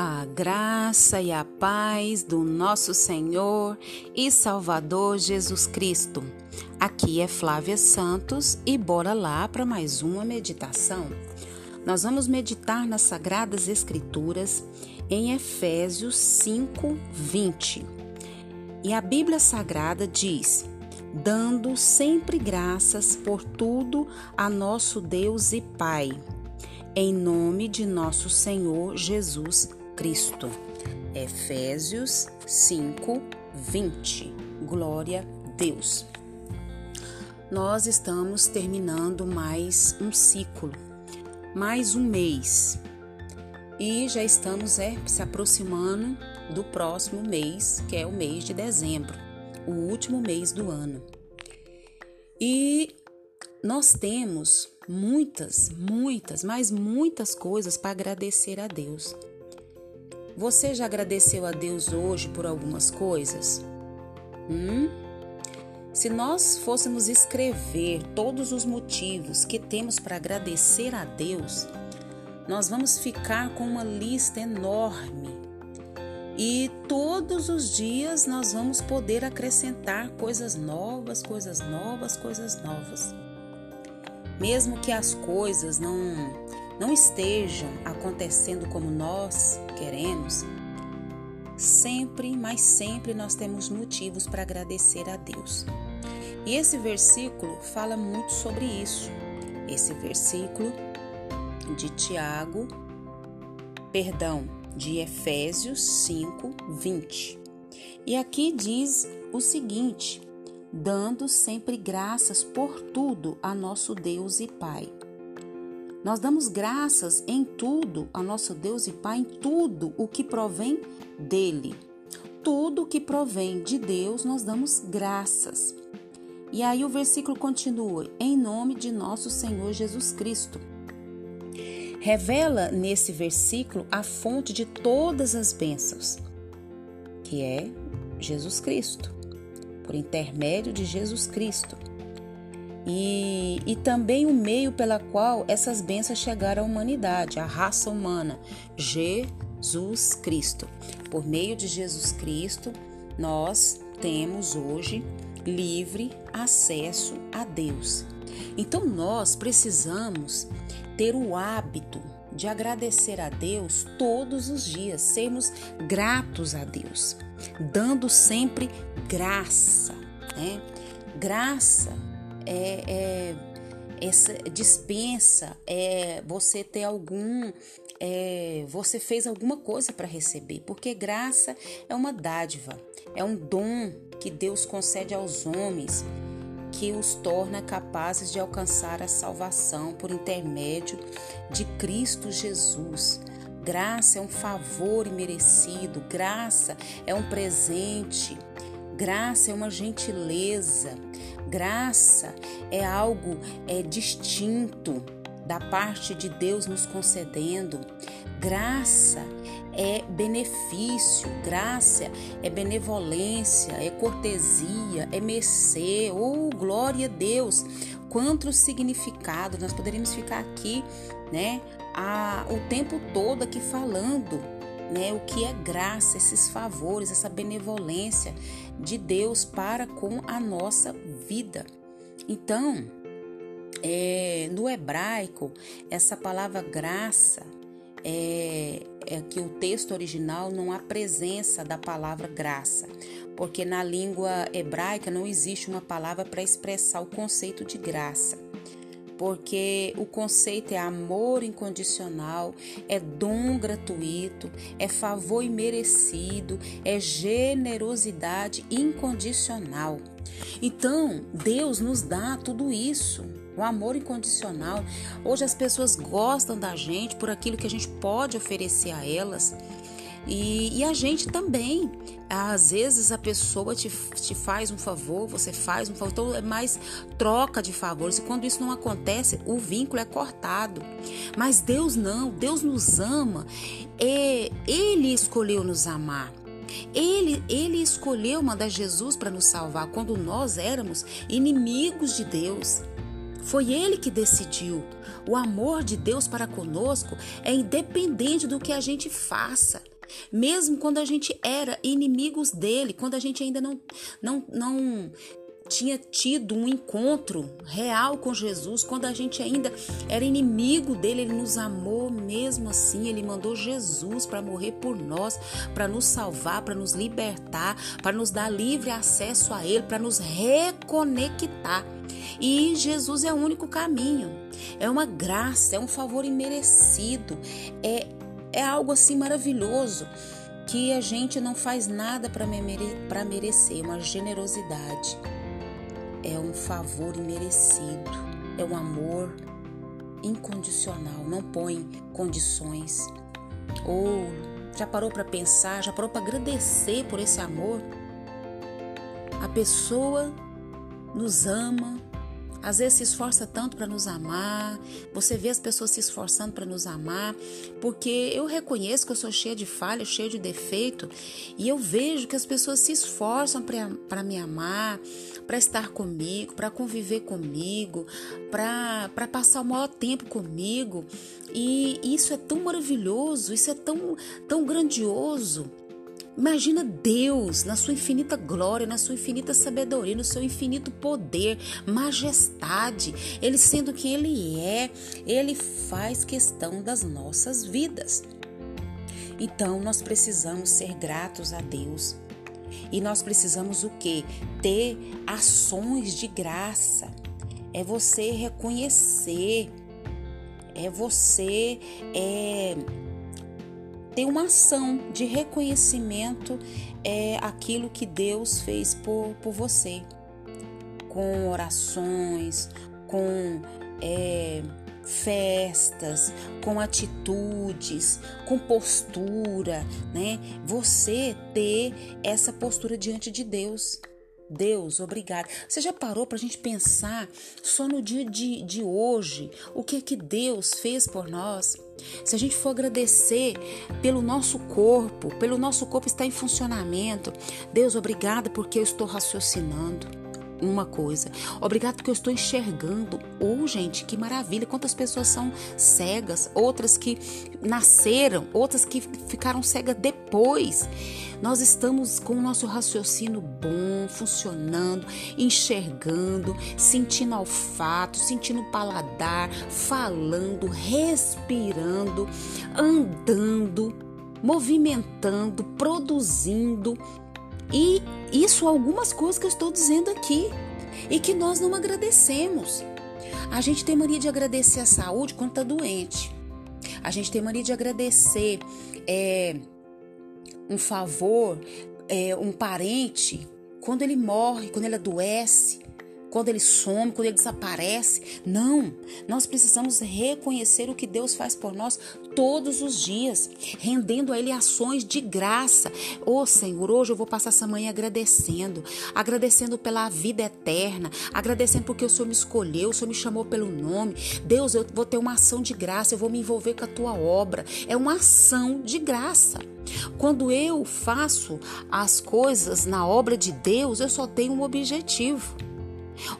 A graça e a paz do nosso Senhor e Salvador Jesus Cristo. Aqui é Flávia Santos e bora lá para mais uma meditação. Nós vamos meditar nas Sagradas Escrituras em Efésios 5, 20. E a Bíblia Sagrada diz: dando sempre graças por tudo a nosso Deus e Pai, em nome de nosso Senhor Jesus Cristo. Efésios 5, 20. Glória a Deus. Nós estamos terminando mais um ciclo, mais um mês. E já estamos é, se aproximando do próximo mês, que é o mês de dezembro, o último mês do ano. E nós temos muitas, muitas, mas muitas coisas para agradecer a Deus. Você já agradeceu a Deus hoje por algumas coisas? Hum? Se nós fôssemos escrever todos os motivos que temos para agradecer a Deus, nós vamos ficar com uma lista enorme. E todos os dias nós vamos poder acrescentar coisas novas, coisas novas, coisas novas. Mesmo que as coisas não não estejam acontecendo como nós queremos, sempre, mas sempre nós temos motivos para agradecer a Deus. E esse versículo fala muito sobre isso. Esse versículo de Tiago, perdão, de Efésios 5, 20. E aqui diz o seguinte: dando sempre graças por tudo a nosso Deus e Pai nós damos graças em tudo a nosso Deus e Pai, em tudo o que provém dele. Tudo que provém de Deus, nós damos graças. E aí o versículo continua: em nome de nosso Senhor Jesus Cristo. Revela nesse versículo a fonte de todas as bênçãos, que é Jesus Cristo, por intermédio de Jesus Cristo e, e também o meio pela qual essas bênçãos chegaram à humanidade, à raça humana, Jesus Cristo. Por meio de Jesus Cristo, nós temos hoje livre acesso a Deus. Então nós precisamos ter o hábito de agradecer a Deus todos os dias, sermos gratos a Deus, dando sempre graça, né? Graça é, é essa dispensa, é você ter algum, é, você fez alguma coisa para receber, porque graça é uma dádiva, é um dom que Deus concede aos homens que os torna capazes de alcançar a salvação por intermédio de Cristo Jesus. Graça é um favor imerecido, graça é um presente, graça é uma gentileza, Graça é algo é distinto da parte de Deus nos concedendo. Graça é benefício, graça é benevolência, é cortesia, é mercê, oh glória a Deus. Quanto significado, nós poderíamos ficar aqui, né, a, o tempo todo aqui falando né, o que é graça, esses favores, essa benevolência de Deus para com a nossa vida. Então, é, no hebraico, essa palavra graça é, é, que o texto original não há presença da palavra graça, porque na língua hebraica não existe uma palavra para expressar o conceito de graça porque o conceito é amor incondicional, é dom gratuito, é favor imerecido, é generosidade incondicional. Então, Deus nos dá tudo isso. O amor incondicional. Hoje as pessoas gostam da gente por aquilo que a gente pode oferecer a elas. E, e, a gente também. Às vezes a pessoa te, te faz um favor, você faz um favor, então é mais troca de favores. E quando isso não acontece, o vínculo é cortado. Mas Deus não, Deus nos ama. É, ele escolheu nos amar. Ele, ele escolheu mandar Jesus para nos salvar quando nós éramos inimigos de Deus. Foi Ele que decidiu. O amor de Deus para conosco é independente do que a gente faça. Mesmo quando a gente era inimigos dele, quando a gente ainda não, não, não tinha tido um encontro real com Jesus, quando a gente ainda era inimigo dele, ele nos amou mesmo assim, ele mandou Jesus para morrer por nós, para nos salvar, para nos libertar, para nos dar livre acesso a ele, para nos reconectar. E Jesus é o único caminho. É uma graça, é um favor imerecido, é é algo assim maravilhoso que a gente não faz nada para merecer, uma generosidade é um favor imerecido, é um amor incondicional, não põe condições. Ou já parou para pensar, já parou para agradecer por esse amor? A pessoa nos ama, às vezes se esforça tanto para nos amar, você vê as pessoas se esforçando para nos amar, porque eu reconheço que eu sou cheia de falha, cheia de defeito, e eu vejo que as pessoas se esforçam para me amar, para estar comigo, para conviver comigo, para passar o maior tempo comigo, e isso é tão maravilhoso, isso é tão, tão grandioso. Imagina Deus na sua infinita glória, na sua infinita sabedoria, no seu infinito poder, majestade, Ele sendo quem Ele é, Ele faz questão das nossas vidas. Então nós precisamos ser gratos a Deus. E nós precisamos o que? Ter ações de graça. É você reconhecer, é você é, ter uma ação de reconhecimento é aquilo que Deus fez por, por você, com orações, com é, festas, com atitudes, com postura, né? Você ter essa postura diante de Deus. Deus, obrigado. Você já parou para a gente pensar só no dia de, de hoje o que que Deus fez por nós? Se a gente for agradecer pelo nosso corpo, pelo nosso corpo estar em funcionamento, Deus, obrigado porque eu estou raciocinando uma coisa. Obrigado porque eu estou enxergando. Ou, oh, gente, que maravilha! Quantas pessoas são cegas, outras que nasceram, outras que ficaram cegas depois. Nós estamos com o nosso raciocínio bom, funcionando, enxergando, sentindo olfato, sentindo paladar, falando, respirando, andando, movimentando, produzindo e isso algumas coisas que eu estou dizendo aqui e que nós não agradecemos. A gente tem mania de agradecer a saúde quando está doente. A gente tem mania de agradecer é, um favor, é, um parente, quando ele morre, quando ele adoece quando ele some, quando ele desaparece. Não, nós precisamos reconhecer o que Deus faz por nós todos os dias, rendendo a Ele ações de graça. Ô oh, Senhor, hoje eu vou passar essa manhã agradecendo, agradecendo pela vida eterna, agradecendo porque o Senhor me escolheu, o Senhor me chamou pelo nome. Deus, eu vou ter uma ação de graça, eu vou me envolver com a tua obra. É uma ação de graça. Quando eu faço as coisas na obra de Deus, eu só tenho um objetivo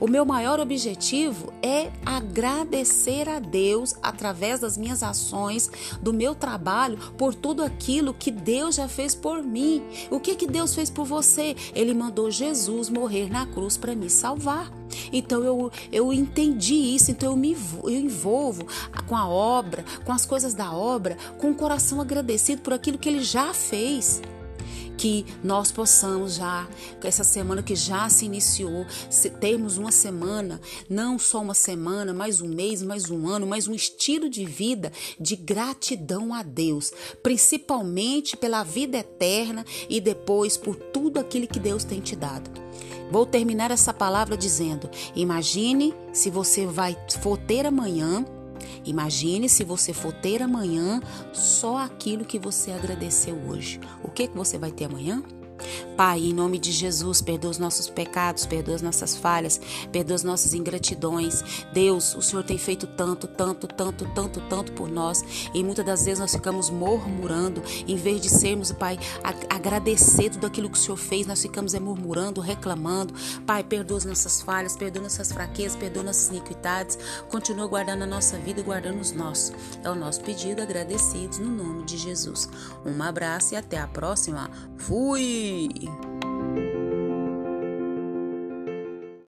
o meu maior objetivo é agradecer a Deus através das minhas ações, do meu trabalho, por tudo aquilo que Deus já fez por mim. O que que Deus fez por você? Ele mandou Jesus morrer na cruz para me salvar. Então eu, eu entendi isso, então eu me eu envolvo com a obra, com as coisas da obra, com o coração agradecido por aquilo que ele já fez que nós possamos já, essa semana que já se iniciou, termos uma semana, não só uma semana, mais um mês, mais um ano, mais um estilo de vida de gratidão a Deus, principalmente pela vida eterna e depois por tudo aquilo que Deus tem te dado. Vou terminar essa palavra dizendo: imagine se você vai for ter amanhã Imagine se você for ter amanhã só aquilo que você agradeceu hoje. O que, que você vai ter amanhã? Pai, em nome de Jesus, perdoa os nossos pecados, perdoa as nossas falhas, perdoa as nossas ingratidões. Deus, o Senhor tem feito tanto, tanto, tanto, tanto, tanto por nós. E muitas das vezes nós ficamos murmurando, em vez de sermos, Pai, agradecer tudo aquilo que o Senhor fez, nós ficamos é, murmurando, reclamando. Pai, perdoa as nossas falhas, perdoa nossas fraquezas, perdoa nossas iniquidades. Continua guardando a nossa vida e guardando os nossos. É o nosso pedido, agradecidos no nome de Jesus. Um abraço e até a próxima. Fui!